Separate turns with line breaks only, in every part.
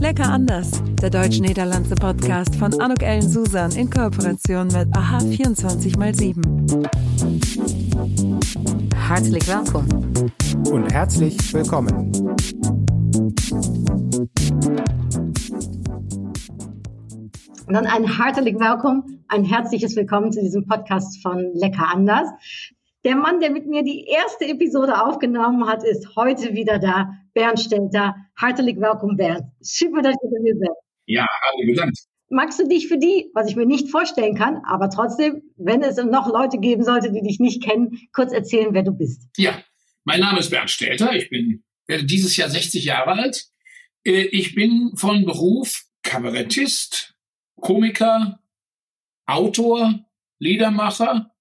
Lecker anders, der deutsch-niederlandse Podcast von Anuk Ellen Susan in Kooperation mit AHA 24x7.
Hartelijk welkom.
Und herzlich willkommen.
Und dann ein hartelijk welkom, ein herzliches Willkommen zu diesem Podcast von Lecker anders. Der Mann, der mit mir die erste Episode aufgenommen hat, ist heute wieder da. Bernd Stelter. Hartelijk welkom, Bernd. Super, dass du hier bist.
Ja, hartelijk bedankt.
Magst du dich für die, was ich mir nicht vorstellen kann, aber trotzdem, wenn es noch Leute geben sollte, die dich nicht kennen, kurz erzählen, wer du bist?
Ja, mein Name ist Bernd Stelter. Ich bin werde dieses Jahr 60 Jahre alt. Äh, Ich bin von Beruf Kabarettist, Komiker, Autor, Liedermacher.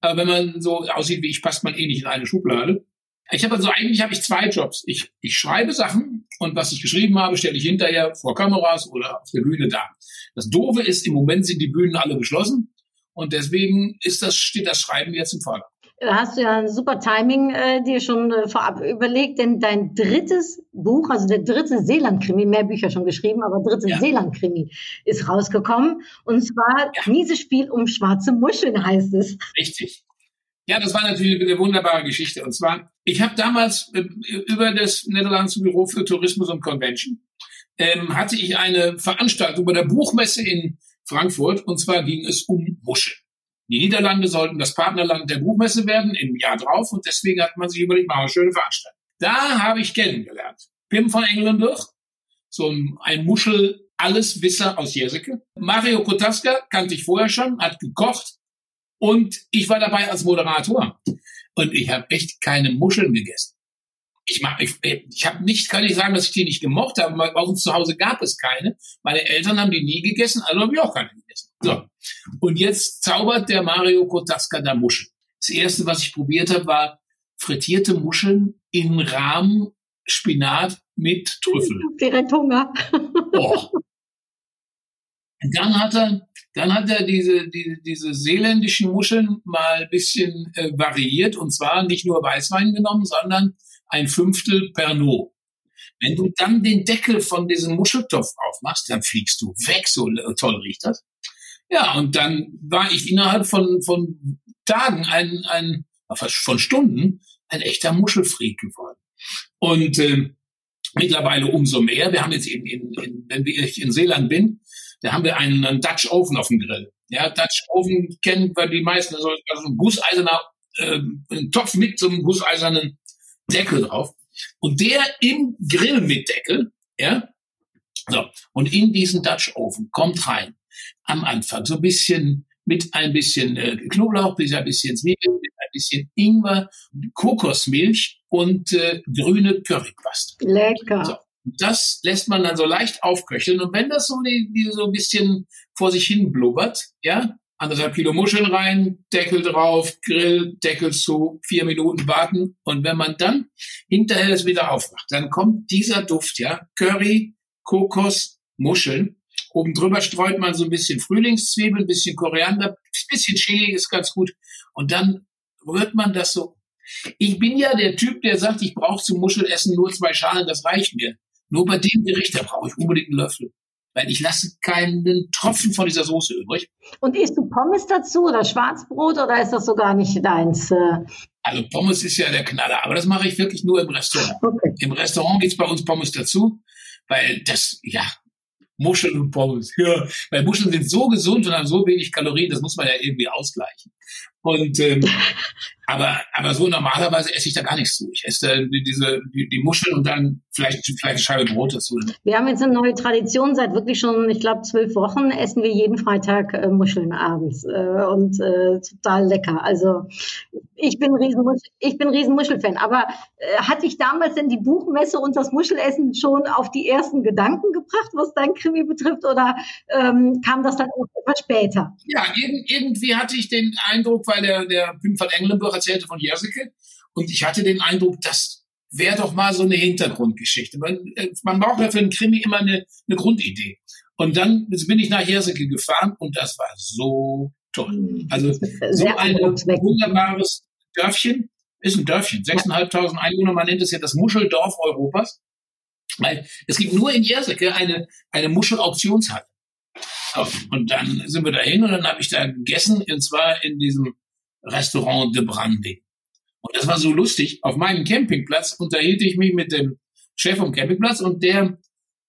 Aber wenn man so aussieht wie ich, passt man eh nicht in eine Schublade. Ich habe also eigentlich habe ich zwei Jobs. Ich, ich schreibe Sachen und was ich geschrieben habe, stelle ich hinterher vor Kameras oder auf der Bühne dar. Das Doofe ist, im Moment sind die Bühnen alle geschlossen und deswegen ist das, steht das Schreiben jetzt im Vordergrund.
Da hast du ja ein super Timing äh, dir schon äh, vorab überlegt, denn dein drittes Buch, also der dritte Seeland-Krimi, mehr Bücher schon geschrieben, aber dritte
Ja.
Seeland-Krimi ist rausgekommen. Und zwar
Ja.
Miese Spiel um schwarze Muscheln heißt es.
Richtig. Ja, das war natürlich eine wunderbare Geschichte. Und zwar, ich habe damals äh, über das Niederlandse Büro für Tourismus und Convention ähm, hatte ich eine Veranstaltung bei der Buchmesse in Frankfurt. Und zwar ging es um Muscheln. Die Niederlande sollten das Partnerland der Buchmesse werden im Jahr drauf. Und deswegen hat man sich überlegt, machen wir eine schöne Veranstaltung. Da habe ich kennengelernt. Pim von Engelenburg, so ein, ein Muschel-Alleswisser aus Jerseke. Mario Kotaska kannte ich vorher schon, hat gekocht. Und ich war dabei als Moderator. Und ich habe echt keine Muscheln gegessen. Ich, mag- ich, ich habe nicht, kann ich sagen, dass ich die nicht gemocht habe. Bei uns zu Hause gab es keine. Meine Eltern haben die nie gegessen, also habe ich auch keine gegessen. So. Und jetzt zaubert der Mario Kotaska da Muscheln. Das erste, was ich probiert habe, war frittierte Muscheln in Rahm Spinat mit Trüffel.
Direkt Hunger.
Oh. Und Dann hat er, dann hat er diese, diese, diese seeländischen Muscheln mal ein bisschen äh, variiert und zwar nicht nur Weißwein genommen, sondern ein Fünftel Pernod. Wenn du dann den Deckel von diesem Muscheltopf aufmachst, dann fliegst du weg, so toll riecht das. Ja, und dann war ich innerhalb von, von Tagen ein, ein, von Stunden, ein echter Muschelfreak geworden. Und ähm, mittlerweile umso mehr. Wir haben jetzt in, in, in wenn ich in Seeland bin, da haben wir einen, einen Dutch Oven auf dem Grill. Ja, Dutch Oven kennen wir die meisten, also, also ein gusseiserner ähm, ein Topf mit so einem gusseisernen Deckel drauf. Und der im Grill mit Deckel, ja, so, und in diesen Dutch Oven kommt rein am Anfang so ein bisschen mit ein bisschen äh, Knoblauch, bis ein bisschen Zwiebeln, mit ein bisschen Ingwer, Kokosmilch und äh, grüne Currypaste.
Lecker.
So. Das lässt man dann so leicht aufköcheln. Und wenn das so, die, die so ein bisschen vor sich hin blubbert, ja, anderthalb Kilo Muscheln rein, Deckel drauf, Grill, Deckel zu, vier Minuten warten. Und wenn man dann hinterher es wieder aufmacht, dann kommt dieser Duft, ja, Curry, Kokos, Muscheln. Oben drüber streut man so ein bisschen Frühlingszwiebeln, ein bisschen Koriander, ein bisschen Chili ist ganz gut. Und dann rührt man das so. Ich bin ja der Typ, der sagt, ich brauche zum Muschelessen nur zwei Schalen, das reicht mir. Nur bei dem Gericht, da brauche ich unbedingt einen Löffel. Weil ich lasse keinen Tropfen von dieser Soße übrig.
Und isst du Pommes dazu oder Schwarzbrot oder ist das so gar nicht deins? äh?
Also Pommes ist ja der Knaller, aber das mache ich wirklich nur im Restaurant.
Okay.
Im Restaurant gibt's bei uns Pommes dazu, weil das, ja, Muscheln und Pommes. Ja, weil Muscheln sind so gesund und haben so wenig Kalorien, das muss man ja irgendwie ausgleichen. Und ähm, aber aber so normalerweise esse ich da gar nichts zu. Ich esse da die- diese die, die Muscheln und dann vielleicht vielleicht eine Scheibe Brot dazu.
Wir haben jetzt eine neue Tradition. Seit wirklich schon, ich glaube, zwölf Wochen essen wir jeden Freitag äh, Muscheln abends. Äh, und äh, total lecker. Also ich bin riesen, ich bin riesen Muschelfan. Aber äh, hat dich damals denn die Buchmesse und das Muschelessen schon auf die ersten Gedanken gebracht, was dein Krimi betrifft? Oder ähm, kam das dann auch etwas später?
Ja, irgend, irgendwie hatte ich den Eindruck, weil der, der Pim van Engelenburg erzählte von Jerseke, und ich hatte den Eindruck, das wäre doch mal so eine Hintergrundgeschichte. Man, äh, man braucht ja für einen Krimi immer eine, eine Grundidee. Und dann bin ich nach Jerseke gefahren und das war so toll. Also so ein wunderbares Dörfchen, ist ein Dörfchen, 6.500 Einwohner, man nennt es ja das Muscheldorf Europas. Weil es gibt nur in Jerseke eine, eine Muschelauktionshalle. Und dann sind wir dahin und dann habe ich da gegessen, und zwar in diesem Restaurant de Branding. Und das war so lustig. Auf meinem Campingplatz unterhielt ich mich mit dem Chef vom Campingplatz und der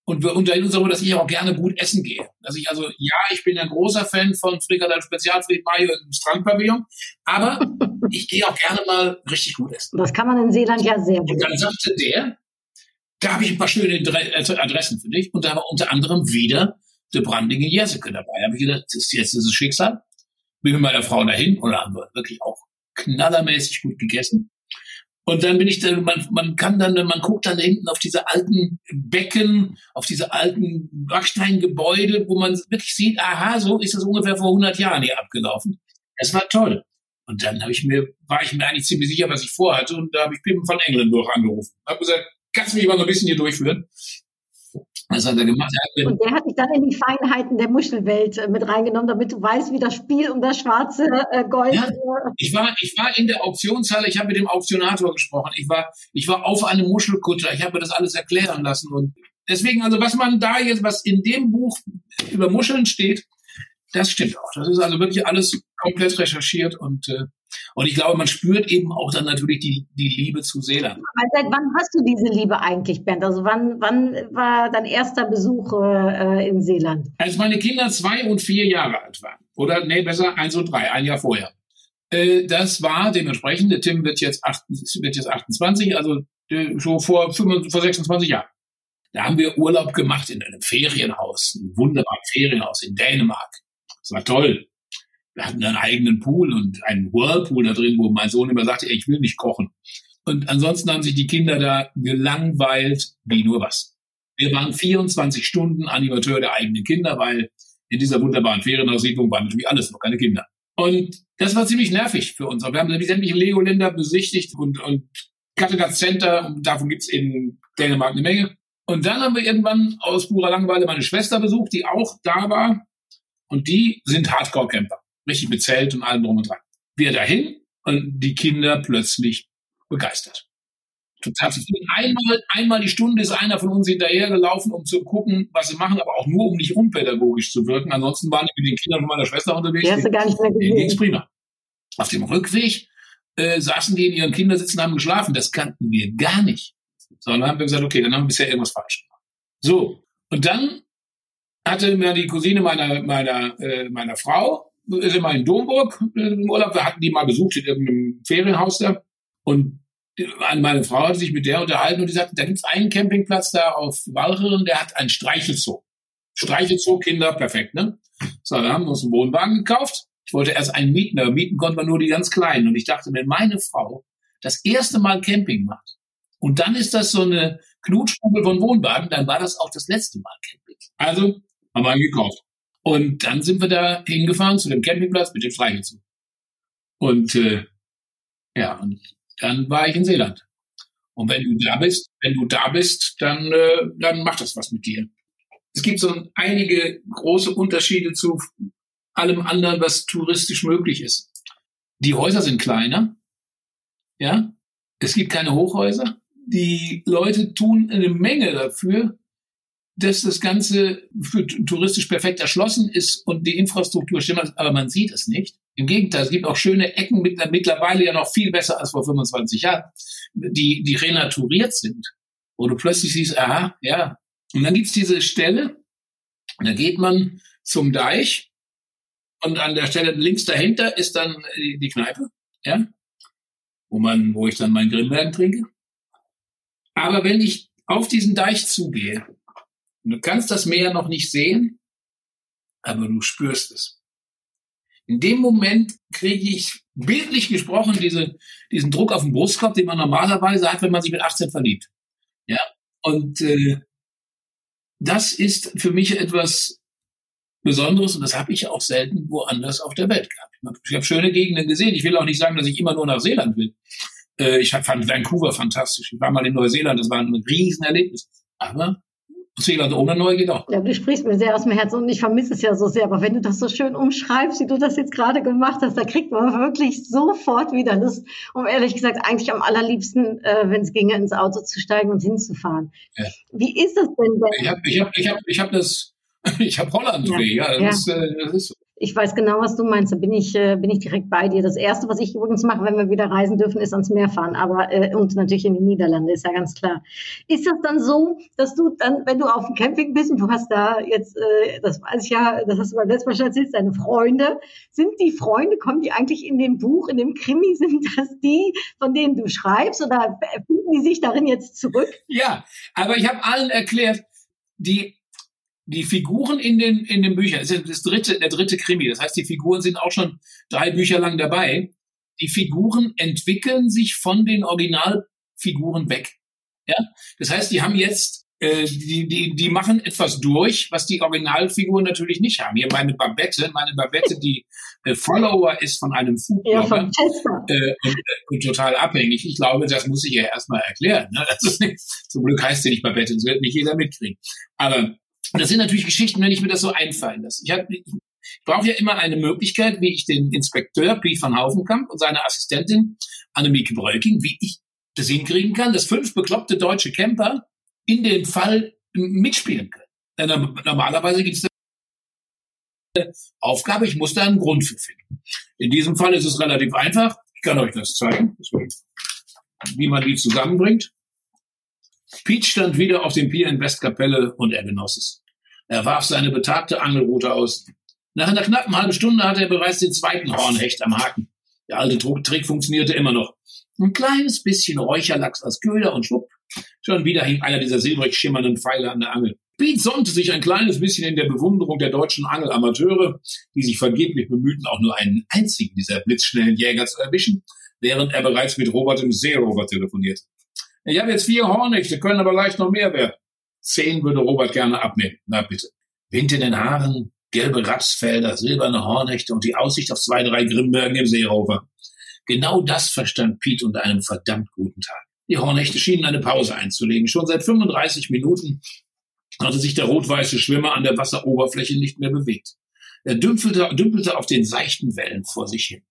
und wir unterhalten uns darüber, dass ich auch gerne gut essen gehe. Dass ich also, ja, ich bin ein großer Fan von Frikadelle Spezialfried Mayo im Strandpavillon, aber ich gehe auch gerne mal richtig gut essen.
Das kann man in Seeland ja sehr gut.
Und dann sagte der, da habe ich ein paar schöne Adressen für dich und da war unter anderem wieder der Brandige Jerseke dabei. Da habe ich gedacht, das ist jetzt dieses Schicksal. Bin mit meiner Frau dahin und da haben wir wirklich auch knallermäßig gut gegessen. Und dann bin ich da, man, man kann dann, man guckt dann hinten auf diese alten Becken, auf diese alten Backsteingebäude, wo man wirklich sieht, aha, so ist es ungefähr vor 100 Jahren hier abgelaufen. Es war toll. Und dann habe ich mir, war ich mir eigentlich ziemlich sicher, was ich vorhatte. Und da habe ich Pim von England durch angerufen. Habe gesagt, kannst du mich mal so ein bisschen hier durchführen?
Was hat er gemacht? Er und der hat dich dann in die Feinheiten der Muschelwelt äh, mit reingenommen, damit du weißt, wie das Spiel um das schwarze äh, Gold. Ja,
äh, ich war, ich war in der Auktionshalle, ich habe mit dem Auktionator gesprochen, ich war, ich war auf einem Muschelkutter, ich habe mir das alles erklären lassen und deswegen, also was man da jetzt, was in dem Buch über Muscheln steht, das stimmt auch. Das ist also wirklich alles komplett recherchiert und äh, und ich glaube, man spürt eben auch dann natürlich die, die Liebe zu Seeland.
Seit wann hast du diese Liebe eigentlich, Bernd? Also wann, wann war dein erster Besuch äh, in Seeland?
Als meine Kinder zwei und vier Jahre alt waren. Oder nee, besser eins und drei, ein Jahr vorher. Äh, das war dementsprechend, der Tim wird jetzt, acht, wird jetzt 28, also äh, schon vor, 25, vor 26 Jahren. Da haben wir Urlaub gemacht in einem Ferienhaus, ein wunderbares Ferienhaus in Dänemark. Das war toll wir hatten einen eigenen Pool und einen Whirlpool da drin, wo mein Sohn immer sagte, ey, ich will nicht kochen. Und ansonsten haben sich die Kinder da gelangweilt wie nur was. Wir waren 24 Stunden Animateur der eigenen Kinder, weil in dieser wunderbaren Ferienaussiedlung waren natürlich alles noch keine Kinder. Und das war ziemlich nervig für uns. Wir haben sämtliche Lego-Länder besichtigt und, und Kattegat Center, und davon gibt's in Dänemark eine Menge. Und dann haben wir irgendwann aus purer Langeweile meine Schwester besucht, die auch da war. Und die sind Hardcore-Camper richtig mit Zelt und allem drum und dran. Wir dahin und die Kinder plötzlich begeistert. Total zufrieden. Einmal, einmal die Stunde ist einer von uns hinterhergelaufen, um zu gucken, was sie machen, aber auch nur, um nicht unpädagogisch zu wirken. Ansonsten waren die mit den Kindern von meiner Schwester unterwegs. Die
hast du gar nicht mehr gesehen.
Ging's prima. Auf dem Rückweg äh, saßen die in ihren Kindersitzen, haben geschlafen. Das kannten wir gar nicht. Sondern haben wir gesagt, okay, dann haben wir bisher irgendwas falsch gemacht. So. Und dann hatte mir die Cousine meiner, meiner, äh, meiner Frau sind wir in Domburg im Urlaub, wir hatten die mal besucht in irgendeinem Ferienhaus da. Und meine Frau hat sich mit der unterhalten und die sagte, da gibt's einen Campingplatz da auf Walcheren, der hat einen Streichelzoo. Streichelzoo, Kinder, perfekt, ne? So, wir haben uns einen Wohnwagen gekauft. Ich wollte erst einen mieten, aber mieten konnte man nur die ganz kleinen. Und ich dachte, wenn meine Frau das erste Mal Camping macht und dann ist das so eine Knutschkugel von Wohnwagen, dann war das auch das letzte Mal Camping. Also haben wir einen gekauft. Und dann sind wir da hingefahren zu dem Campingplatz mit dem Streichelzug. Und äh, ja, und dann war ich in Seeland. Und wenn du da bist, wenn du da bist, dann, äh, dann macht das was mit dir. Es gibt so einige große Unterschiede zu allem anderen, was touristisch möglich ist. Die Häuser sind kleiner. Ja, es gibt keine Hochhäuser. Die Leute tun eine Menge dafür, dass das Ganze für touristisch perfekt erschlossen ist und die Infrastruktur stimmt, aber man sieht es nicht. Im Gegenteil, es gibt auch schöne Ecken mit, mittlerweile ja noch viel besser als vor 25 Jahren, die, die renaturiert sind, wo du plötzlich siehst, aha, ja. Und dann gibt's diese Stelle, da geht man zum Deich und an der Stelle links dahinter ist dann die, die Kneipe, ja, wo man, wo ich dann mein Grimbergen trinke. Aber wenn ich auf diesen Deich zugehe, du kannst das Meer noch nicht sehen, aber du spürst es. In dem Moment kriege ich bildlich gesprochen diese, diesen Druck auf den Brustkorb, den man normalerweise hat, wenn man sich mit 18 verliebt. Ja, und äh, das ist für mich etwas Besonderes und das habe ich auch selten woanders auf der Welt gehabt. Ich habe schöne Gegenden gesehen. Ich will auch nicht sagen, dass ich immer nur nach Seeland will. Äh, ich fand Vancouver fantastisch. Ich war mal in Neuseeland, das war ein Riesenerlebnis. Aber Seeland ohne Neu geht auch.
Ja, du sprichst mir sehr aus dem Herzen und ich vermisse es ja so sehr. Aber wenn du das so schön umschreibst, wie du das jetzt gerade gemacht hast, da kriegt man wirklich sofort wieder Lust, um ehrlich gesagt eigentlich am allerliebsten, äh, wenn es ginge, ins Auto zu steigen und hinzufahren. Ja. Wie ist das denn?
denn? Ich habe ich hab, ich hab, ich hab das, ich habe Holland ja. ja, das, ja. Äh, das ist so.
Ich weiß genau, was du meinst. Da bin ich, äh, bin ich direkt bei dir. Das Erste, was ich übrigens mache, wenn wir wieder reisen dürfen, ist ans Meer fahren. Aber äh, und natürlich in die Niederlande, ist ja ganz klar. Ist das dann so, dass du dann, wenn du auf dem Camping bist und du hast da jetzt, äh, das weiß ich ja, das hast du beim letzten Mal schon erzählt, deine Freunde, sind die Freunde, kommen die eigentlich in dem Buch, in dem Krimi, sind das die, von denen du schreibst oder finden die sich darin jetzt zurück?
Ja, aber ich habe allen erklärt, die die Figuren in den, in den Büchern, das ist das dritte, der dritte Krimi, das heißt, die Figuren sind auch schon drei Bücher lang dabei. Die Figuren entwickeln sich von den Originalfiguren weg. Ja, das heißt, die haben jetzt, äh, die, die, die machen etwas durch, was die Originalfiguren natürlich nicht haben. Hier meine Babette, meine Babette, die äh, Follower ist von einem Foodblogger ja, äh, und, äh, und, total abhängig. Ich glaube, das muss ich ja erstmal erklären. Ne? Nicht, zum Glück heißt sie nicht Babette, das wird nicht jeder mitkriegen. Aber das sind natürlich Geschichten, wenn ich mir das so einfallen lasse. Ich, hab, ich brauche ja immer eine Möglichkeit, wie ich den Inspekteur Piet van Hauvenkamp und seine Assistentin Annemieke Breuking, wie ich das hinkriegen kann, dass fünf bekloppte deutsche Camper in dem Fall mitspielen können. Denn normalerweise gibt es eine Aufgabe, ich muss da einen Grund für finden. In diesem Fall ist es relativ einfach. Ich kann euch das zeigen, wie man die zusammenbringt. Pete stand wieder auf dem Pier in Westkapelle und er genoss es. Er warf seine betagte Angelrute aus. Nach einer knappen halben Stunde hatte er bereits den zweiten Hornhecht am Haken. Der alte Trick funktionierte immer noch. Ein kleines bisschen Räucherlachs als Köder und schwupp. Schon wieder hing einer dieser silbrig schimmernden Pfeile an der Angel. Pete sonnte sich ein kleines bisschen in der Bewunderung der deutschen Angelamateure, die sich vergeblich bemühten, auch nur einen einzigen dieser blitzschnellen Jäger zu erwischen, während er bereits mit Robert im Seerover telefonierte. Ich habe jetzt vier Hornichte, können aber leicht noch mehr werden. Zehn würde Robert gerne abnehmen. Na bitte. Wind in den Haaren, gelbe Rapsfelder, silberne Hornichte und die Aussicht auf zwei, drei Grimbergen im Seerover. Genau das verstand Pete unter einem verdammt guten Tag. Die Hornichte schienen eine Pause einzulegen. Schon seit 35 Minuten hatte sich der rot-weiße Schwimmer an der Wasseroberfläche nicht mehr bewegt. Er dümpelte, dümpelte auf den seichten Wellen vor sich hin.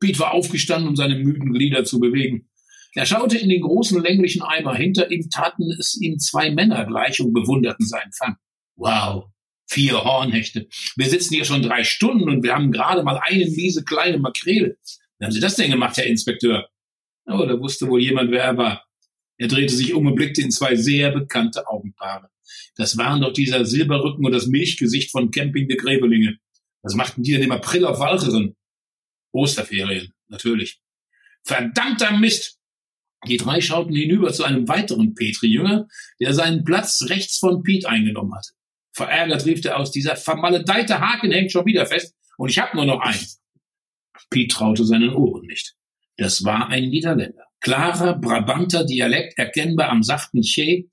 Pete war aufgestanden, um seine müden Glieder zu bewegen. Er schaute in den großen länglichen Eimer. Hinter ihm taten es ihm zwei Männer gleich und bewunderten seinen Fang. Wow, vier Hornhechte. Wir sitzen hier schon drei Stunden und wir haben gerade mal eine miese kleine Makrele. Wie haben Sie das denn gemacht, Herr Inspekteur? Oh, da wusste wohl jemand, wer er war. Er drehte sich um und blickte in zwei sehr bekannte Augenpaare. Das waren doch dieser Silberrücken und das Milchgesicht von Camping de Gräbelinge. Was machten die denn im April auf Walcheren? Osterferien, natürlich. Verdammter Mist! Die drei schauten hinüber zu einem weiteren Petri-Jünger, der seinen Platz rechts von Pete eingenommen hatte. Verärgert rief er aus, dieser vermaledeite Haken hängt schon wieder fest und ich habe nur noch einen. Pete traute seinen Ohren nicht. Das war ein Niederländer. Klarer Brabanter Dialekt, erkennbar am sachten Che.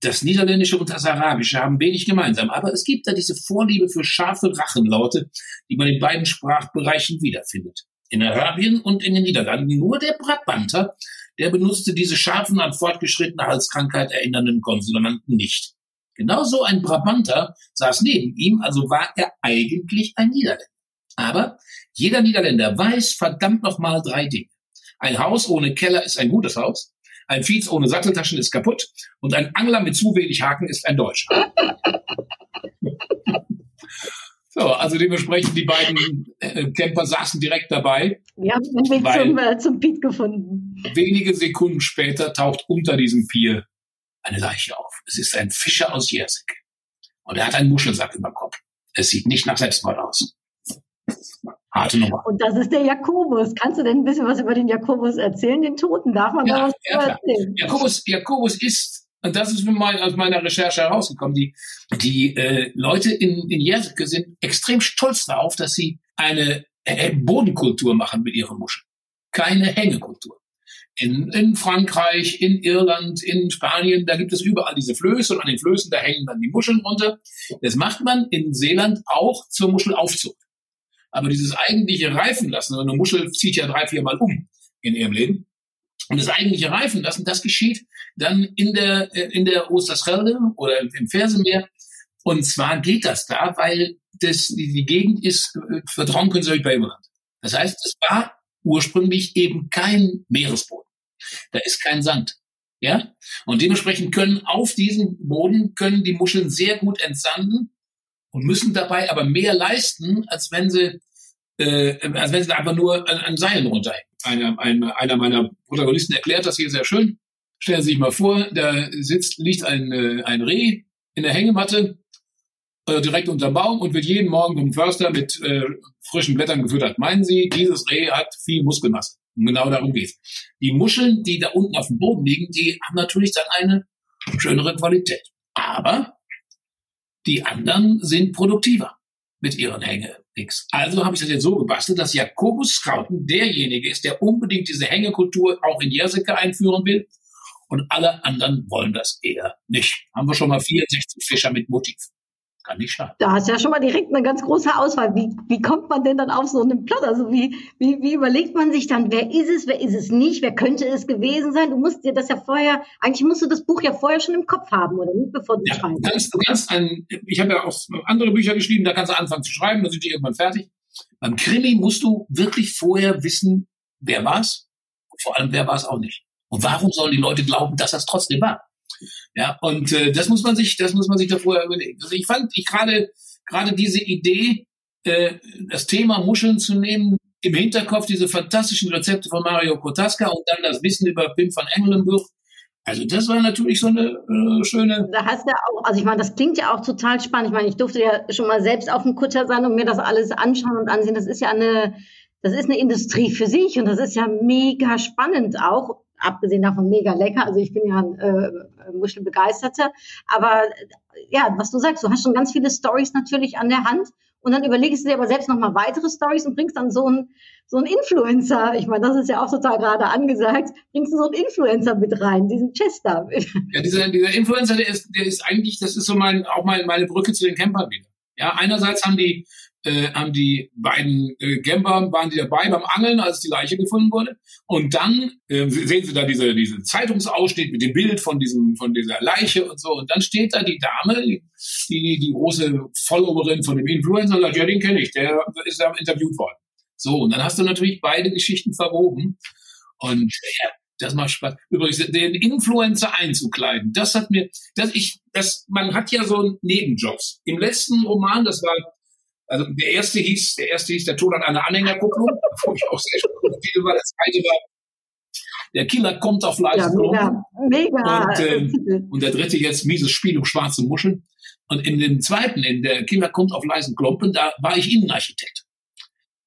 Das Niederländische und das Arabische haben wenig gemeinsam, aber es gibt da diese Vorliebe für scharfe Rachenlaute, die man in beiden Sprachbereichen wiederfindet. In Arabien und in den Niederlanden nur der Brabanter der benutzte diese scharfen, an fortgeschrittene Halskrankheit erinnernden Konsonanten nicht. Genauso ein Brabanter saß neben ihm, also war er eigentlich ein Niederländer. Aber jeder Niederländer weiß verdammt nochmal drei Dinge. Ein Haus ohne Keller ist ein gutes Haus, ein Fiets ohne Satteltaschen ist kaputt und ein Angler mit zu wenig Haken ist ein Deutscher. So, also dementsprechend die beiden äh, Camper saßen direkt dabei.
Wir haben den Weg zum, äh, zum Piet gefunden.
Wenige Sekunden später taucht unter diesem Pier eine Leiche auf. Es ist ein Fischer aus Jersek. Und er hat einen Muschelsack über dem Kopf. Es sieht nicht nach Selbstmord aus. Harte Nummer.
Und das ist der Jakobus. Kannst du denn ein bisschen was über den Jakobus erzählen? Den Toten darf man ja, da was ja, erzählen?
Jakobus, Jakobus ist und das ist mein, aus meiner Recherche herausgekommen. Die, die äh, Leute in, in Jerseke sind extrem stolz darauf, dass sie eine äh, Bodenkultur machen mit ihren Muscheln. Keine Hängekultur. In, in Frankreich, in Irland, in Spanien, da gibt es überall diese Flöße und an den Flößen, da hängen dann die Muscheln runter. Das macht man in Seeland auch zur Muschelaufzucht. Aber dieses eigentliche Reifen lassen, eine Muschel zieht ja drei, vier Mal um in ihrem Leben, Und das eigentliche Reifen lassen, das geschieht dann in der, äh, in der Osterschelde oder im Fersenmeer. Und zwar geht das da, weil das, die, Gegend ist äh, vertrunken durch Babylon. Das heißt, es war ursprünglich eben kein Meeresboden. Da ist kein Sand. Ja? Und dementsprechend können auf diesem Boden können die Muscheln sehr gut entsanden und müssen dabei aber mehr leisten, als wenn sie, äh, als wenn sie einfach nur an, an Seilen runterhängen. Einer, einer, einer meiner Protagonisten erklärt das hier sehr schön. Stellen Sie sich mal vor, da sitzt, liegt ein, äh, ein Reh in der Hängematte äh, direkt unterm Baum und wird jeden Morgen vom Förster mit äh, frischen Blättern gefüttert. Meinen Sie, dieses Reh hat viel Muskelmasse? Und genau darum geht's. Die Muscheln, die da unten auf dem Boden liegen, die haben natürlich dann eine schönere Qualität. Aber die anderen sind produktiver mit ihren Hänge-X. Also habe ich das jetzt so gebastelt, dass Jakobus Scouten derjenige ist, der unbedingt diese Hängekultur auch in Jerseke einführen will. Und alle anderen wollen das eher nicht. Haben wir schon mal 64 Fischer mit Motiv kann nicht schaden.
Da hast du ja schon mal direkt eine ganz große Auswahl. Wie, wie kommt man denn dann auf so einen Plot? Also wie, wie, wie überlegt man sich dann, wer ist es, wer ist es nicht, wer könnte es gewesen sein? Du musst dir das ja vorher, eigentlich musst du das Buch ja vorher schon im Kopf haben, oder nicht, bevor du
ja,
schreibst.
Kannst, du kannst ein, ich habe ja auch andere Bücher geschrieben, da kannst du anfangen zu schreiben, dann sind die irgendwann fertig. Beim Krimi musst du wirklich vorher wissen, wer war es, vor allem wer war es auch nicht. Und warum sollen die Leute glauben, dass das trotzdem war? Ja, und äh, das muss man sich, das muss man sich da vorher überlegen. Also ich fand, ich gerade gerade diese Idee, äh, das Thema Muscheln zu nehmen, im Hinterkopf diese fantastischen Rezepte von Mario Kotaska und dann das Wissen über Pim van Engelenburg. Also das war natürlich so eine äh, schöne.
Da hast ja auch, also ich meine, das klingt ja auch total spannend. Ich meine, ich durfte ja schon mal selbst auf dem Kutter sein und mir das alles anschauen und ansehen. Das ist ja eine, das ist eine Industrie für sich und das ist ja mega spannend auch abgesehen davon mega lecker. Also ich bin ja ein äh, Muschelbegeisterter. Aber ja, was du sagst, du hast schon ganz viele Stories natürlich an der Hand. Und dann überlegst du dir aber selbst nochmal weitere Stories und bringst dann so einen so Influencer, ich meine, das ist ja auch total gerade angesagt, bringst du so einen Influencer mit rein, diesen Chester.
Ja, dieser, dieser Influencer, der ist, der ist eigentlich, das ist so mein, auch mein, meine Brücke zu den Campern wieder. Ja, einerseits haben die äh, haben die beiden äh, Camper, waren die dabei beim Angeln, als die Leiche gefunden wurde. Und dann äh, sehen Sie da diese, diese Zeitungsausschnitt mit dem Bild von diesem, von dieser Leiche und so. Und dann steht da die Dame, die, die große Followerin von dem Influencer und sagt, ja, den kenne ich, der ist da interviewt worden. So, und dann hast du natürlich beide Geschichten verwoben. Und ja, das macht Spaß. Übrigens, den Influencer einzukleiden, das hat mir, das ich, das, man hat ja so Nebenjobs. Im letzten Roman, das war also der erste hieß, der erste hieß der Tod an einer Anhängerkupplung, wo ich auch sehr viel war. Der zweite war der Killer kommt auf Leisten. Ja, mega, mega. Und, äh, und der dritte jetzt mieses Spiel um schwarze Muscheln. Und in dem zweiten, in der Killer kommt auf leisen Klompen, da war ich Innenarchitekt.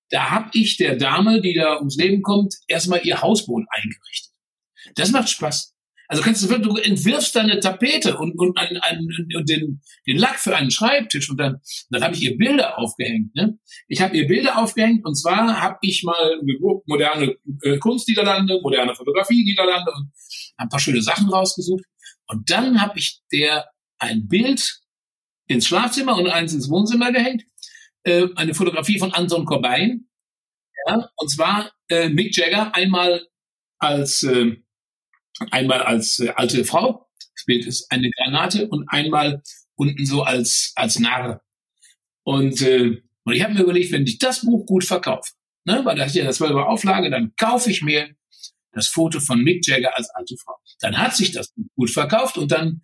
Da habe ich der Dame, die da ums Leben kommt, erstmal ihr Hausboot eingerichtet. Das macht Spaß. Also kannst du, du entwirfst deine Tapete und, und, ein, ein, und den, den Lack für einen Schreibtisch und dann, dann habe ich ihr Bilder aufgehängt. Ne? Ich habe ihr Bilder aufgehängt und zwar habe ich mal moderne äh, Kunst Niederlande, moderne Fotografie Niederlande und ein paar schöne Sachen rausgesucht. Und dann habe ich der ein Bild ins Schlafzimmer und eins ins Wohnzimmer gehängt. Äh, eine Fotografie von Anton Cobain. Ja, und zwar äh, Mick Jagger einmal als äh, Einmal als äh, alte Frau, Bild ist eine Granate, und einmal unten so als, als Narr. Und, äh, und ich habe mir überlegt, wenn ich das Buch gut verkaufe, ne, weil das ist ja das war über Auflage, dann kaufe ich mir das Foto von Mick Jagger als alte Frau. Dann hat sich das Buch gut verkauft und dann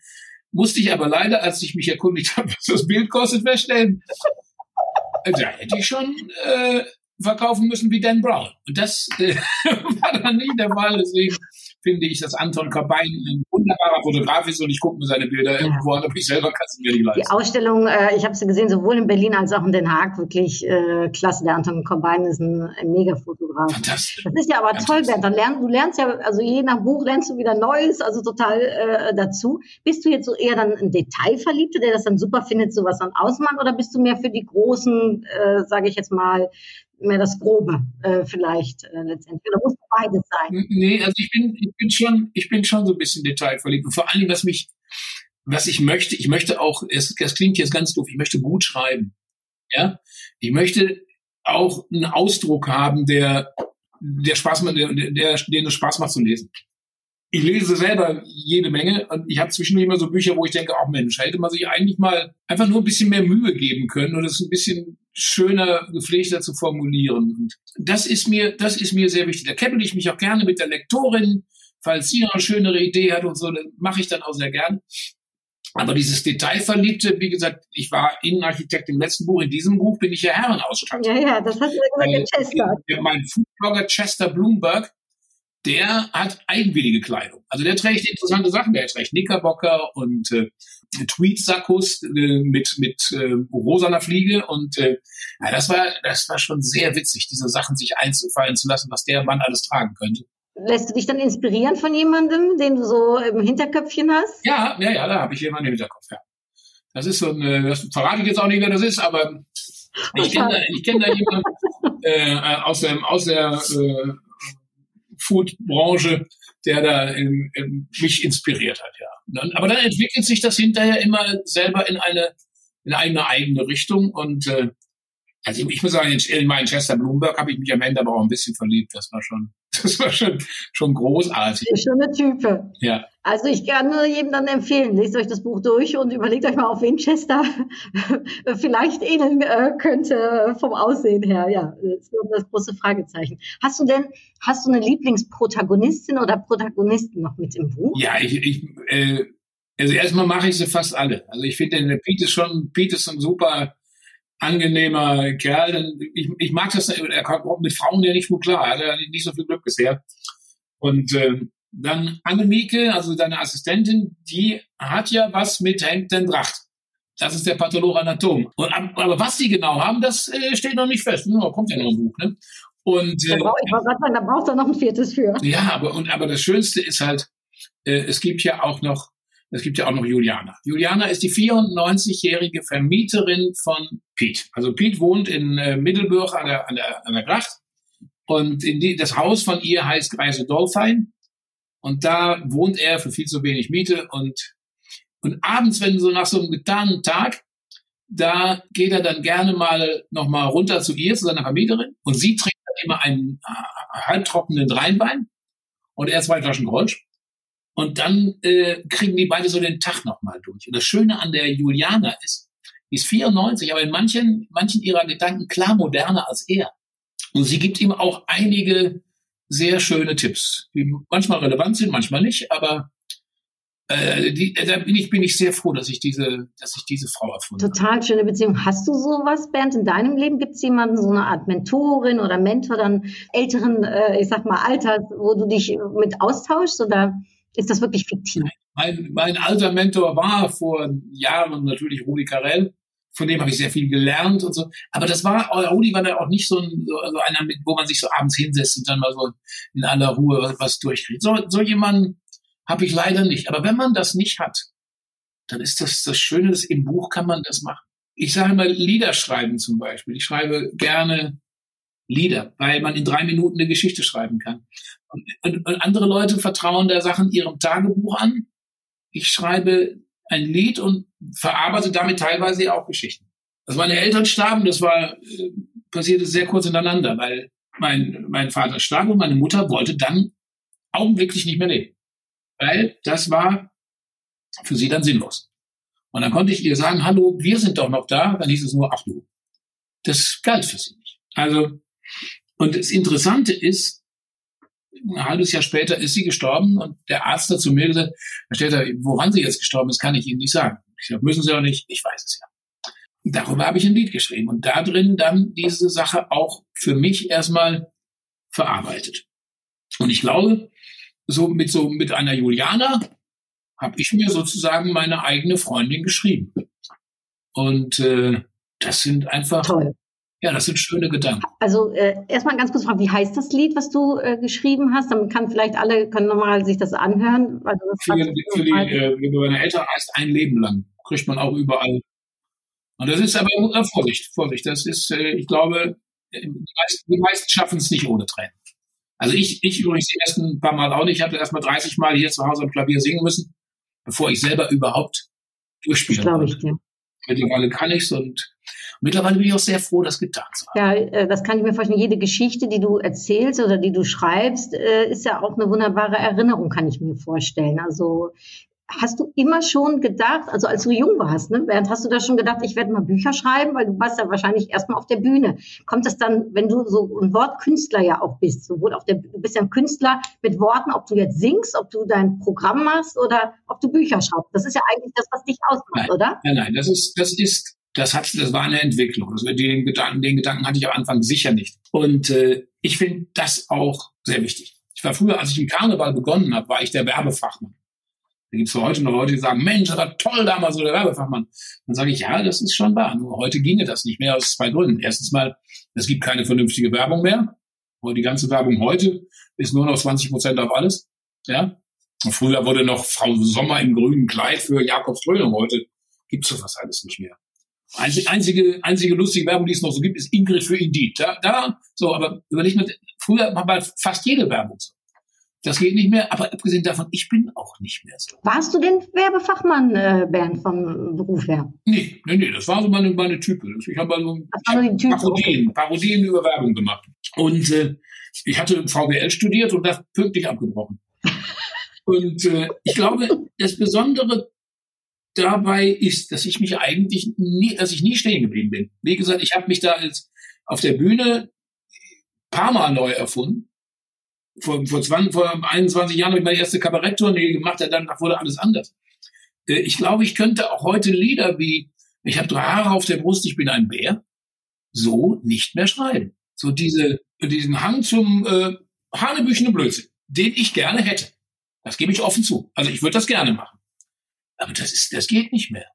musste ich aber leider, als ich mich erkundigt habe, was das Bild kostet, feststellen, äh, da hätte ich schon äh, verkaufen müssen wie Dan Brown. Und das äh, war dann nicht der Fall. Deswegen finde ich, dass Anton Kabain ein wunderbarer Fotograf ist und ich gucke mir seine Bilder ja. irgendwo an, aber ich selber kann es mir nicht leisten.
Die Ausstellung, äh, ich habe sie gesehen, sowohl in Berlin als auch in Den Haag, wirklich äh, klasse. Der Anton Kabain ist ein, ein Mega-Fotograf. Fantastisch. Das ist ja aber toll, Bernd. Dann lernst, du lernst ja, also je nach Buch lernst du wieder Neues, also total äh, dazu. Bist du jetzt so eher dann ein Detailverliebter, der das dann super findet, sowas dann ausmacht, oder bist du mehr für die großen, äh, sage ich jetzt mal, mehr das Grobe äh, vielleicht äh, letztendlich. Oder muss beides sein?
Nee, also ich bin, ich bin schon, ich bin schon so ein bisschen detailverliebt. Und vor allem, was mich, was ich möchte, ich möchte auch, es, das klingt jetzt ganz doof, ich möchte gut schreiben. Ja, ich möchte auch einen Ausdruck haben, der, der Spaß macht, der, der, der Spaß macht zu lesen. ich lese selber jede Menge und ich habe zwischendurch immer so Bücher, wo ich denke, auch Mensch, hätte man sich eigentlich mal einfach nur ein bisschen mehr Mühe geben können und es ein bisschen schöner, gepflegter zu formulieren. Und das ist mir, das ist mir sehr wichtig. Da keppel ich mich auch gerne mit der Lektorin, falls sie noch eine schönere Idee hat und so, dann mache ich dann auch sehr gern. Aber dieses Detailverliebte, wie gesagt, ich war Innenarchitekt im letzten Buch, in diesem Buch bin ich ja Herrenausstatter.
Ja, ja, das hat ja gesagt,
Chester. Mein Foodblogger Chester Bloomberg, der hat eigenwillige Kleidung. Also der trägt interessante Sachen. Der trägt Knickerbocker und äh, Tweetsackos äh, mit mit äh, rosaner Fliege und äh, ja, das war das war schon sehr witzig, diese Sachen sich einzufallen zu lassen, was der Mann alles tragen könnte.
Lässt du dich dann inspirieren von jemandem, den du so im Hinterköpfchen hast?
Ja, ja, ja, da habe ich jemanden im Hinterkopf. Ja. Das ist so ein, äh, das verrate ich jetzt auch nicht, wer das ist, aber ich kenne da, ich kenn da jemanden äh, aus, dem, aus der äh, Food-Branche, der da in, in mich inspiriert hat, ja. Dann, aber dann entwickelt sich das hinterher immer selber in eine, in eine eigene Richtung und äh, also ich muss sagen, in meinen Chester Bloomberg habe ich mich am Ende aber auch ein bisschen verliebt. Das war schon, das war schon, schon großartig.
Schöne Type.
Ja.
Also ich kann nur jedem dann empfehlen, lest euch das Buch durch und überlegt euch mal, auf wen Chester vielleicht ähneln äh, könnte vom Aussehen her. Ja, das ist das große Fragezeichen. Hast du denn, hast du eine Lieblingsprotagonistin oder Protagonisten noch mit im Buch?
Ja, ich, ich äh, also erstmal mache ich sie fast alle. Also ich finde, Pete ist schon, Pete ist ein super angenehmer Kerl. Ich, ich mag das, er kommt mit Frauen ja nicht gut klar. Er hat ja nicht so viel Glück bisher. Und äh, dann Annemieke, also deine Assistentin, die hat ja was mit Henk den Dracht. Das ist der Patholoanatom. Und, aber was die genau haben, das äh, steht noch nicht fest. No, kommt ja noch ein Buch. Ne? Und,
äh, da, brauch, sagen, da braucht er noch ein viertes für.
Ja, aber, und, aber das Schönste ist halt, äh, es gibt ja auch noch es gibt ja auch noch Juliana. Juliana ist die 94-jährige Vermieterin von Pete. Also Pete wohnt in äh, Middelburg an der, an der, an der Gracht. Und in die, das Haus von ihr heißt Greise Dolphin. Und da wohnt er für viel zu wenig Miete. Und, und abends, wenn so nach so einem getanen Tag, da geht er dann gerne mal nochmal runter zu ihr, zu seiner Vermieterin. Und sie trinkt dann immer einen äh, halbtrockenen Rheinwein und er zwei Flaschen Grolsch. Und dann äh, kriegen die beide so den Tag nochmal durch. Und das Schöne an der Juliana ist, die ist 94, aber in manchen, manchen ihrer Gedanken klar moderner als er. Und sie gibt ihm auch einige sehr schöne Tipps, die manchmal relevant sind, manchmal nicht, aber äh, die, da bin ich, bin ich sehr froh, dass ich diese, dass ich diese Frau erfunden
habe. Total schöne Beziehung. Hast du sowas, Bernd, in deinem Leben? Gibt es jemanden, so eine Art Mentorin oder Mentor, dann älteren, äh, ich sag mal, Alters, wo du dich mit austauschst oder? Ist das wirklich fiktiv?
Mein, mein alter Mentor war vor Jahren natürlich Rudi Carell. Von dem habe ich sehr viel gelernt und so. Aber das war, Rudi war da auch nicht so, ein, so einer, wo man sich so abends hinsetzt und dann mal so in aller Ruhe was, was durchkriegt. So, so jemanden habe ich leider nicht. Aber wenn man das nicht hat, dann ist das das Schöne, dass im Buch kann man das machen. Ich sage mal Lieder schreiben zum Beispiel. Ich schreibe gerne Lieder, weil man in drei Minuten eine Geschichte schreiben kann. Und, und, und andere Leute vertrauen der Sachen ihrem Tagebuch an. Ich schreibe ein Lied und verarbeite damit teilweise auch Geschichten. Als meine Eltern starben, das war äh, passierte sehr kurz hintereinander, weil mein, mein Vater starb und meine Mutter wollte dann augenblicklich nicht mehr leben. Weil das war für sie dann sinnlos. Und dann konnte ich ihr sagen, hallo, wir sind doch noch da. Dann hieß es nur, ach du. Das galt für sie nicht. Also und das Interessante ist, ein halbes Jahr später ist sie gestorben und der Arzt hat zu mir gesagt, Herr Städter, woran sie jetzt gestorben ist, kann ich Ihnen nicht sagen. Ich sage, müssen Sie auch nicht, ich weiß es ja. Darüber habe ich ein Lied geschrieben und da drin dann diese Sache auch für mich erstmal verarbeitet. Und ich glaube, so mit so mit einer Juliana habe ich mir sozusagen meine eigene Freundin geschrieben. Und äh, das sind einfach
Toll.
Ja, das sind schöne Gedanken.
Also äh, erstmal ganz kurz fragen, wie heißt das Lied, was du äh, geschrieben hast? Dann kann vielleicht alle können nochmal sich das anhören. Also das
für, die, für die, äh, wenn meine Eltern heißt ein Leben lang, kriegt man auch überall. Und das ist aber äh, Vorsicht, Vorsicht. Das ist, äh, ich glaube, äh, die meisten, die meisten schaffen es nicht ohne Tränen. Also ich, ich übrigens die ersten paar Mal auch nicht. Ich hatte erst mal 30 Mal hier zu Hause am Klavier singen müssen, bevor ich selber überhaupt durchspielen
konnte. Ich, ja.
Mittlerweile kann ich's und Mittlerweile bin ich auch sehr froh, das getan zu
haben. Ja, äh, das kann ich mir vorstellen. Jede Geschichte, die du erzählst oder die du schreibst, äh, ist ja auch eine wunderbare Erinnerung, kann ich mir vorstellen. Also Hast du immer schon gedacht, also als du jung warst, ne, Bernd, hast du da schon gedacht, ich werde mal Bücher schreiben, weil du warst ja wahrscheinlich erstmal auf der Bühne. Kommt das dann, wenn du so ein Wortkünstler ja auch bist, sowohl auf der, du bist ja ein Künstler mit Worten, ob du jetzt singst, ob du dein Programm machst oder ob du Bücher schreibst. Das ist ja eigentlich das, was dich ausmacht,
nein,
oder?
Nein, nein, das ist, das ist, das hat, das war eine Entwicklung. Also den Gedanken, den Gedanken hatte ich am Anfang sicher nicht. Und äh, ich finde das auch sehr wichtig. Ich war früher, als ich im Karneval begonnen habe, war ich der Werbefachmann. Da gibt es heute noch Leute, die sagen, Mensch, das war toll damals so der Werbefachmann. Dann sage ich, ja, das ist schon wahr. Nur heute ginge das nicht mehr aus zwei Gründen. Erstens mal, es gibt keine vernünftige Werbung mehr. Und die ganze Werbung heute ist nur noch 20 Prozent auf alles. Ja. Und früher wurde noch Frau Sommer im grünen Kleid für Jakobs Dröhnung. Heute gibt es sowas alles nicht mehr. Einzige, einzige, einzige lustige Werbung, die es noch so gibt, ist Ingrid für Indeed. Da, da, so, aber überleg mal, früher war fast jede Werbung so. Das geht nicht mehr, aber abgesehen davon, ich bin auch nicht mehr so.
Warst du denn Werbefachmann, äh, Bernd, vom Beruf her?
Nee, nee, nee, das war so meine, meine Type. Ich habe also Parodien, okay. Parodien über Werbung gemacht. Und äh, ich hatte VWL studiert und das pünktlich abgebrochen. und äh, ich glaube, das Besondere dabei ist, dass ich mich eigentlich nie, dass ich nie stehen geblieben bin. Wie gesagt, ich habe mich da als auf der Bühne paar Mal neu erfunden vor, vor, 20, vor 21 Jahren habe ich meine erste Kabaretttournee gemacht, dann wurde alles anders. Äh, ich glaube, ich könnte auch heute Lieder wie Ich habe drei Haare auf der Brust, ich bin ein Bär, so nicht mehr schreiben. So diese, diesen Hang zum äh, Hanebüchen Blödsinn, den ich gerne hätte. Das gebe ich offen zu. Also ich würde das gerne machen. Aber das ist, das geht nicht mehr.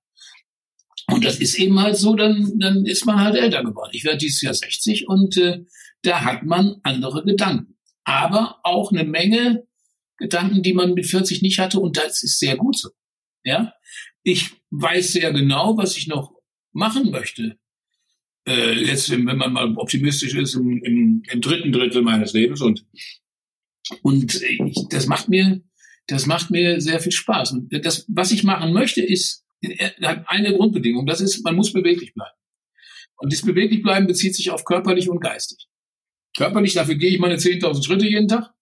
Und das ist eben halt so, dann, dann ist man halt älter geworden. Ich werde dieses Jahr 60 und äh, da hat man andere Gedanken aber auch eine Menge Gedanken, die man mit 40 nicht hatte und das ist sehr gut so. Ja, ich weiß sehr genau, was ich noch machen möchte. Äh, jetzt, wenn man mal optimistisch ist, im, im, im dritten Drittel meines Lebens und und ich, das macht mir das macht mir sehr viel Spaß. Und das, was ich machen möchte, ist hat eine Grundbedingung. Das ist, man muss beweglich bleiben. Und das beweglich bleiben bezieht sich auf körperlich und geistig. Körperlich, dafür gehe ich meine 10.000 Schritte jeden Tag.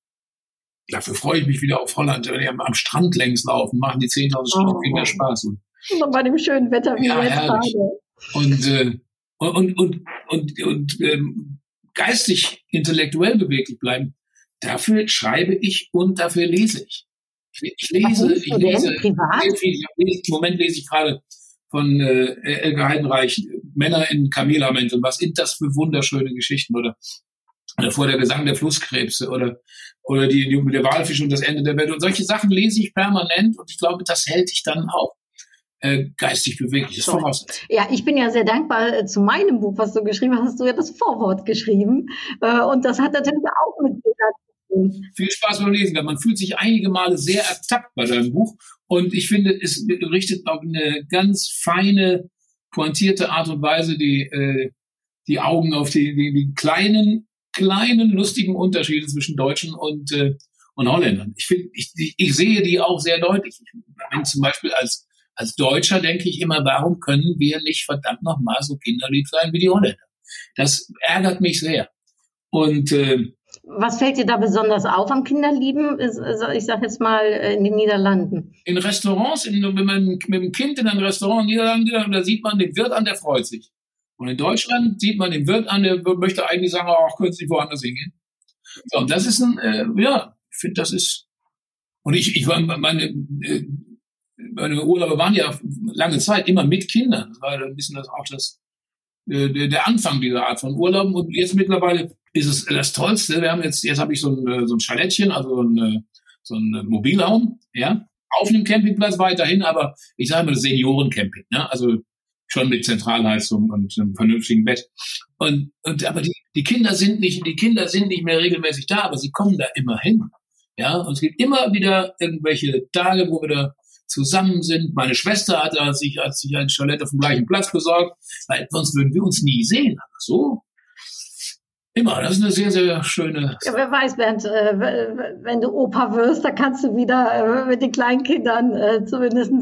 Dafür freue ich mich wieder auf Holland, wenn wir am Strand längs laufen, machen die 10.000 Schritte viel mehr Spaß. Und,
und bei dem schönen Wetter wie ja, jetzt
herrlich. gerade. Und, äh, und, und, und, und ähm, geistig, intellektuell beweglich bleiben, dafür schreibe ich und dafür lese ich. Ich, ich lese, ich lese privat? sehr viel. Im Moment lese ich gerade von äh, Elke Heidenreich, Männer in Kamelhamänteln. Was sind das für wunderschöne Geschichten? Oder oder vor der Gesang der Flusskrebse oder, oder die, die, der Walfisch und das Ende der Welt. Und solche Sachen lese ich permanent und ich glaube, das hält dich dann auch äh, geistig beweglich. Das voraus.
Ja, ich bin ja sehr dankbar äh, zu meinem Buch, was du geschrieben hast. Hast du ja das Vorwort geschrieben. Äh, und das hat natürlich auch mit
viel Spaß beim Lesen. Man fühlt sich einige Male sehr ertappt bei deinem Buch. Und ich finde, es richtet auf eine ganz feine, pointierte Art und Weise die, äh, die Augen auf die, die, die kleinen kleinen lustigen Unterschiede zwischen Deutschen und, äh, und Holländern. Ich finde, ich, ich sehe die auch sehr deutlich. Ich bin zum Beispiel als, als Deutscher denke ich immer, warum können wir nicht verdammt nochmal so kinderlieb sein wie die Holländer? Das ärgert mich sehr. Und äh,
was fällt dir da besonders auf am Kinderlieben? Ich sage jetzt mal äh, in den Niederlanden.
In Restaurants, in, wenn man mit dem Kind in ein Restaurant in den Niederlanden, da sieht man den Wirt an, der freut sich. Und in Deutschland sieht man den Wirt an, der möchte eigentlich sagen, ach, können Sie woanders hingehen. So, und das ist ein, äh, ja, ich finde, das ist, und ich, ich war, meine, äh, meine Urlaube waren ja lange Zeit immer mit Kindern. Das war ein bisschen das, auch das, äh, der Anfang dieser Art von Urlauben. Und jetzt mittlerweile ist es das Tollste. Wir haben jetzt, jetzt habe ich so ein, äh, so ein Chalettchen, also ein, äh, so ein Mobilraum, ja, auf einem Campingplatz weiterhin, aber ich sage mal Seniorencamping, ne? Also schon mit Zentralheizung und einem vernünftigen Bett. Und, und aber die, die Kinder sind nicht, die Kinder sind nicht mehr regelmäßig da, aber sie kommen da immer hin. Ja, und es gibt immer wieder irgendwelche Tage, wo wir da zusammen sind. Meine Schwester hat sich, hat sich ein Chalet auf dem gleichen Platz besorgt, weil sonst würden wir uns nie sehen. Aber so Immer, das ist eine sehr, sehr schöne.
Ja, wer weiß, Bernd, äh, wenn du Opa wirst, da kannst du wieder äh, mit den Kleinkindern äh, zumindest.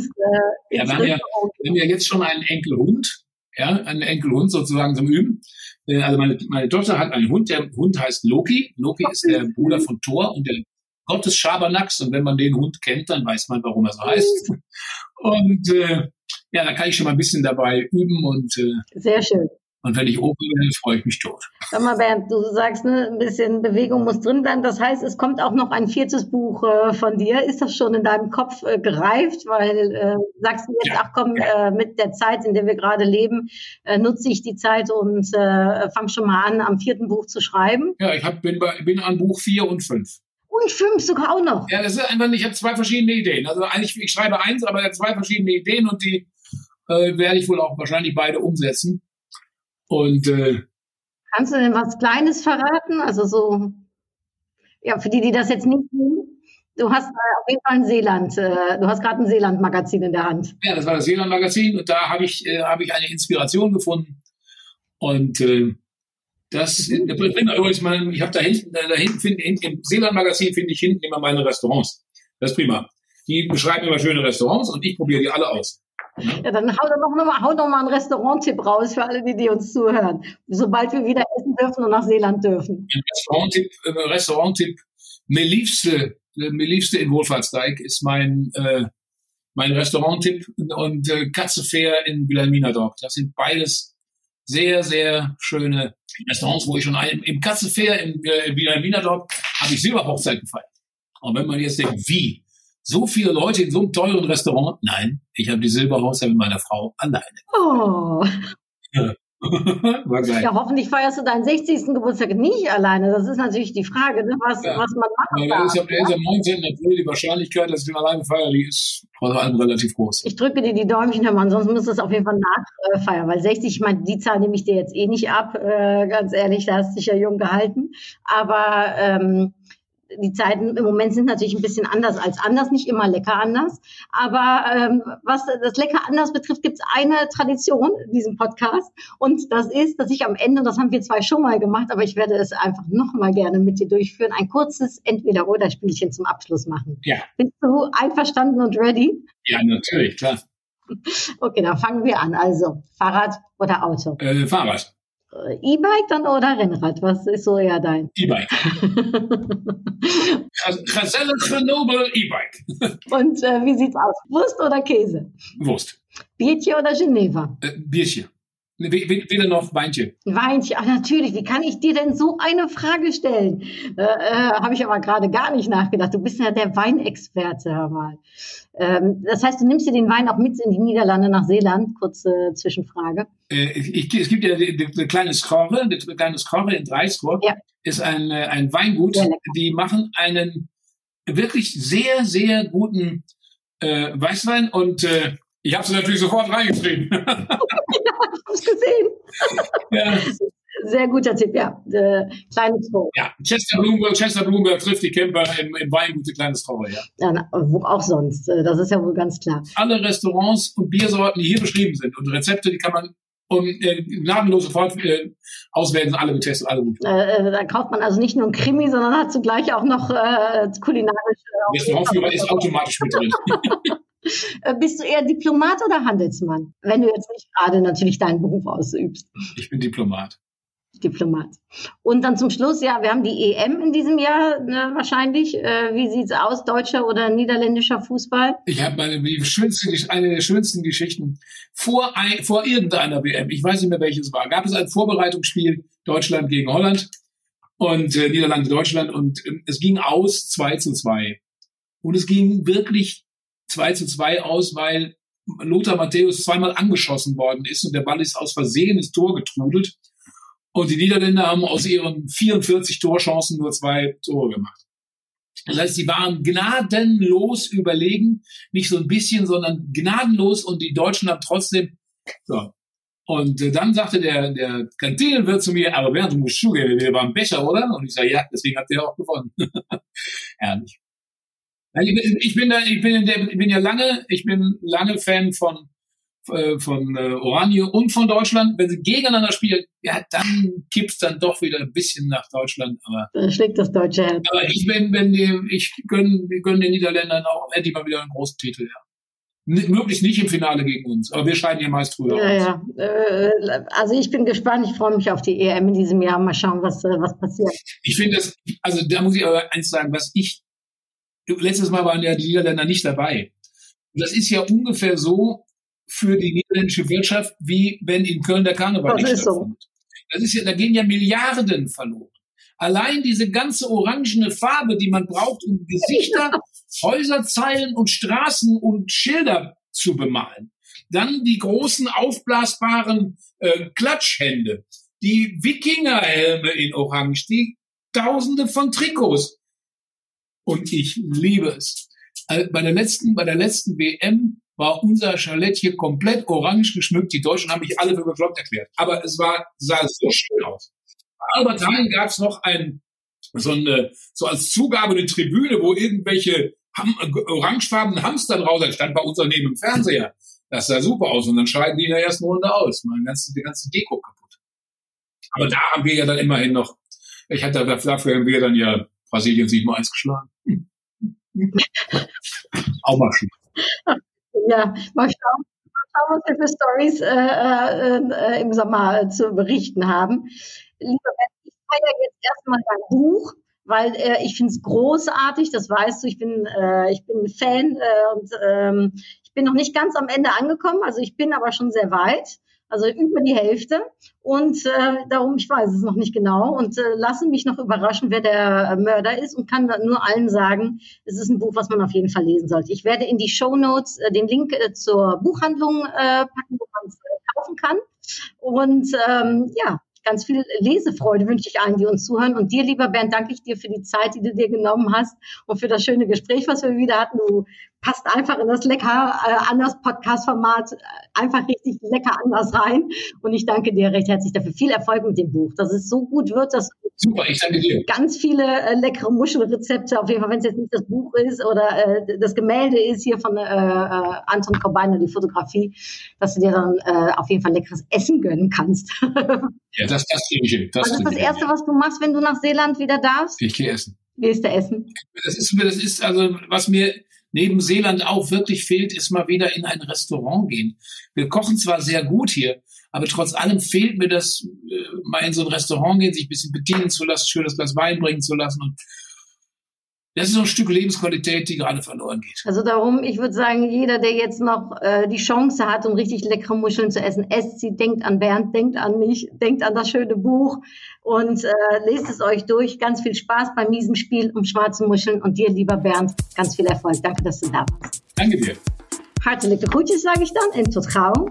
ja, wir haben ja, wir haben ja jetzt schon einen Enkelhund, ja, einen Enkelhund sozusagen zum Üben. Äh, also meine, meine Tochter hat einen Hund, der Hund heißt Loki. Loki ist der Bruder von Thor und der Gott des Schabernacks. Und wenn man den Hund kennt, dann weiß man, warum er so heißt. Und äh, ja, da kann ich schon mal ein bisschen dabei üben und äh,
sehr schön.
Und wenn ich oben bin, freue ich mich tot.
Sag mal, Bernd, du sagst, ne, ein bisschen Bewegung muss drin bleiben. Das heißt, es kommt auch noch ein viertes Buch äh, von dir. Ist das schon in deinem Kopf äh, gereift? Weil äh, sagst du jetzt, ja. ach komm, äh, mit der Zeit, in der wir gerade leben, äh, nutze ich die Zeit und äh, fange schon mal an, am vierten Buch zu schreiben?
Ja, ich hab, bin, bei, bin an Buch vier und fünf.
Und fünf sogar auch noch.
Ja, das ist einfach, ich habe zwei verschiedene Ideen. Also eigentlich, ich schreibe eins, aber zwei verschiedene Ideen und die äh, werde ich wohl auch wahrscheinlich beide umsetzen. Und äh,
kannst du denn was Kleines verraten? Also so, ja, für die, die das jetzt nicht sehen, du hast äh, auf jeden Fall ein Seeland, äh, du hast gerade ein Seeland-Magazin in der Hand.
Ja, das war das Seeland-Magazin und da habe ich, äh, hab ich eine Inspiration gefunden. Und äh, das mhm. übrigens mal, ich habe da hinten, da hinten, find, im Seeland-Magazin finde ich hinten immer meine Restaurants. Das ist prima. Die beschreiben immer schöne Restaurants und ich probiere die alle aus.
Ja, dann hau doch noch, mal, hau doch mal einen Restaurant-Tipp raus für alle, die, die uns zuhören. Sobald wir wieder essen dürfen und nach Seeland dürfen.
Ein Restaurant-Tipp, äh, Restaurant-Tipp. Mir liebste, mir liebste in Wohlfahrtsteig ist mein, äh, mein Restaurant-Tipp und äh, Katze Fair in Wilhelmina Dorf. Das sind beides sehr, sehr schöne Restaurants, wo ich schon ein, im Katze Fair in, äh, in Wilhelmina Dorf habe ich Silberhochzeit gefeiert. Und wenn man jetzt denkt, wie? So viele Leute in so einem teuren Restaurant. Nein, ich habe die Silberhauser mit meiner Frau alleine.
Oh. War geil. Ja, hoffentlich feierst du deinen 60. Geburtstag nicht alleine. Das ist natürlich die Frage, ne? was, ja. was man machen ja, darf.
Ist, ja? ist am 19. April die Wahrscheinlichkeit, dass ich ihn alleine feiere, die ist vor allem relativ groß.
Ich drücke dir die Däumchen, Herr Mann, sonst müsstest du es auf jeden Fall nachfeiern, weil 60, ich meine, die Zahl nehme ich dir jetzt eh nicht ab, äh, ganz ehrlich, da hast du dich ja jung gehalten. Aber ähm, die Zeiten im Moment sind natürlich ein bisschen anders als anders, nicht immer lecker anders. Aber ähm, was das lecker anders betrifft, gibt es eine Tradition in diesem Podcast. Und das ist, dass ich am Ende, das haben wir zwei schon mal gemacht, aber ich werde es einfach noch mal gerne mit dir durchführen, ein kurzes Entweder-Oder-Spielchen zum Abschluss machen.
Ja.
Bist du einverstanden und ready?
Ja, natürlich, klar.
Okay, dann fangen wir an. Also, Fahrrad oder Auto?
Äh, Fahrrad.
Äh, E-Bike dann oder Rennrad? Was ist so eher dein?
E-Bike. Gazelle Grenoble E-Bike.
Und äh, wie sieht's aus? Wurst oder Käse?
Wurst.
Bierchen oder Geneva?
Äh, Bierchen. Weder noch Weinchen.
Weinchen, ach natürlich. Wie kann ich dir denn so eine Frage stellen? Äh, äh, Habe ich aber gerade gar nicht nachgedacht. Du bist ja der Weinexperte, hör mal. Ähm, das heißt, du nimmst dir den Wein auch mit in die Niederlande nach Seeland? Kurze Zwischenfrage.
Äh, ich, es gibt ja ein kleines Korre, ein kleines Korre in Dreiskor. Ja. Ist ein, äh, ein Weingut. Die machen einen wirklich sehr, sehr guten äh, Weißwein und äh, ich habe es natürlich sofort reingeschrieben.
ich habe gesehen. Ja. Sehr guter Tipp, ja. Äh, kleines Tor.
Ja, Chester Bloomberg, Chester Bloomberg trifft die Camper im, im Weingut, kleines Tor, ja.
ja na, wo auch sonst. Äh, das ist ja wohl ganz klar.
Alle Restaurants und Biersorten, die hier beschrieben sind und Rezepte, die kann man um äh, gnadenlos sofort äh, auswählen, alle getestet, alle gut.
Äh, äh, da kauft man also nicht nur ein Krimi, sondern hat zugleich auch noch äh, kulinarische.
Restaurantführer ist automatisch mit drin.
Äh, bist du eher Diplomat oder Handelsmann? Wenn du jetzt nicht gerade natürlich deinen Beruf ausübst.
Ich bin Diplomat.
Diplomat. Und dann zum Schluss, ja, wir haben die EM in diesem Jahr ne, wahrscheinlich. Äh, wie sieht's aus, deutscher oder niederländischer Fußball?
Ich habe meine die schönste, eine der schönsten Geschichten vor, ein, vor irgendeiner WM. Ich weiß nicht mehr welches war. Gab es ein Vorbereitungsspiel Deutschland gegen Holland und äh, Niederlande Deutschland und äh, es ging aus 2 zu 2. Und es ging wirklich 2 zu 2 aus, weil Lothar Matthäus zweimal angeschossen worden ist und der Ball ist aus Versehen ins Tor getrudelt. Und die Niederländer haben aus ihren 44 Torchancen nur zwei Tore gemacht. Das heißt, sie waren gnadenlos überlegen, nicht so ein bisschen, sondern gnadenlos und die Deutschen haben trotzdem, so. Und äh, dann sagte der, der Kantinenwirt zu mir, aber Bernd, du musst zugeben, wir waren besser, oder? Und ich sage, ja, deswegen habt ihr auch gewonnen. Ehrlich. Ich bin da, ich bin, der, ich bin ja lange, ich bin lange Fan von äh, von äh, Oranje und von Deutschland. Wenn sie gegeneinander spielen, ja, dann kippt's dann doch wieder ein bisschen nach Deutschland. Aber
dann schlägt das deutsche Herz.
Aber ich bin, wenn die, ich gönne, gönn den Niederländern auch endlich mal wieder einen großen Titel. Ja. möglichst nicht im Finale gegen uns, aber wir scheiden ja meist früher
ja, aus. Ja. Äh, also ich bin gespannt, ich freue mich auf die EM in diesem Jahr. Mal schauen, was, äh, was passiert.
Ich finde das, also da muss ich aber eins sagen, was ich, letztes Mal waren ja die Niederländer nicht dabei. Das ist ja ungefähr so für die niederländische Wirtschaft, wie wenn in Köln der Karneval das nicht stattfindet. So. Das ist ja, da gehen ja Milliarden verloren. Allein diese ganze orangene Farbe, die man braucht, um Gesichter, Häuserzeilen und Straßen und Schilder zu bemalen. Dann die großen aufblasbaren äh, Klatschhände, die Wikingerhelme in Orange, die Tausende von Trikots. Und ich liebe es. Äh, bei der letzten, bei der letzten WM war unser Chalet hier komplett orange geschmückt. Die Deutschen haben mich alle für bekloppt erklärt. Aber es war, sah so schön aus. Bei Albert gab es noch ein, so, eine, so als Zugabe eine Tribüne, wo irgendwelche ham, orangefarbenen Hamster draus sind. Stand bei uns daneben im Fernseher. Das sah super aus. Und dann scheiden die in der ersten Runde aus. Meine ganze, die ganze Deko kaputt. Aber da haben wir ja dann immerhin noch, ich hatte dafür haben wir dann ja Brasilien 7-1 geschlagen. Hm. Auch mal schön.
Ja, mal schauen, mal schauen was wir für Stories äh, äh, äh, im Sommer zu berichten haben. Lieber Ben, ich feiere jetzt erstmal dein Buch, weil äh, ich finde es großartig, das weißt du, ich bin, äh, ich bin Fan äh, und ähm, ich bin noch nicht ganz am Ende angekommen, also ich bin aber schon sehr weit also über die Hälfte. Und äh, darum, ich weiß es noch nicht genau und äh, lasse mich noch überraschen, wer der Mörder ist und kann nur allen sagen, es ist ein Buch, was man auf jeden Fall lesen sollte. Ich werde in die Show Notes äh, den Link äh, zur Buchhandlung äh, packen, wo man es äh, kaufen kann. Und ähm, ja, ganz viel Lesefreude wünsche ich allen, die uns zuhören. Und dir, lieber Bernd, danke ich dir für die Zeit, die du dir genommen hast und für das schöne Gespräch, was wir wieder hatten. Du passt einfach in das lecker äh, anders Podcast-Format, äh, einfach richtig lecker anders rein. Und ich danke dir recht herzlich dafür. Viel Erfolg mit dem Buch, dass es so gut wird, dass
Super, ich danke dir.
Ganz viele äh, leckere Muschelrezepte, auf jeden Fall, wenn es jetzt nicht das Buch ist oder äh, das Gemälde ist hier von äh, äh Anton Korbeiner, die Fotografie, dass du dir dann äh, auf jeden Fall leckeres Essen gönnen kannst.
ja, das, das kriege ich hin.
Das was ist das Erste, was du machst, wenn du nach Seeland wieder darfst?
Ich gehe essen.
Gehst du essen?
Das ist, das ist also, was mir neben Seeland auch wirklich fehlt, ist mal wieder in ein Restaurant gehen. Wir kochen zwar sehr gut hier, aber trotz allem fehlt mir das, äh, mal in so ein Restaurant gehen, sich ein bisschen bedienen zu lassen, schönes Glas Wein bringen zu lassen und das ist so ein Stück Lebensqualität, die gerade verloren geht.
Also darum, ich würde sagen, jeder, der jetzt noch äh, die Chance hat, um richtig leckere Muscheln zu essen, esst sie, denkt an Bernd, denkt an mich, denkt an das schöne Buch und äh, lest es euch durch. Ganz viel Spaß beim miesen Spiel um schwarze Muscheln und dir, lieber Bernd, ganz viel Erfolg. Danke, dass du da warst.
Danke dir.
Hartelijke groetjes, sage ich dann, und tot gauw.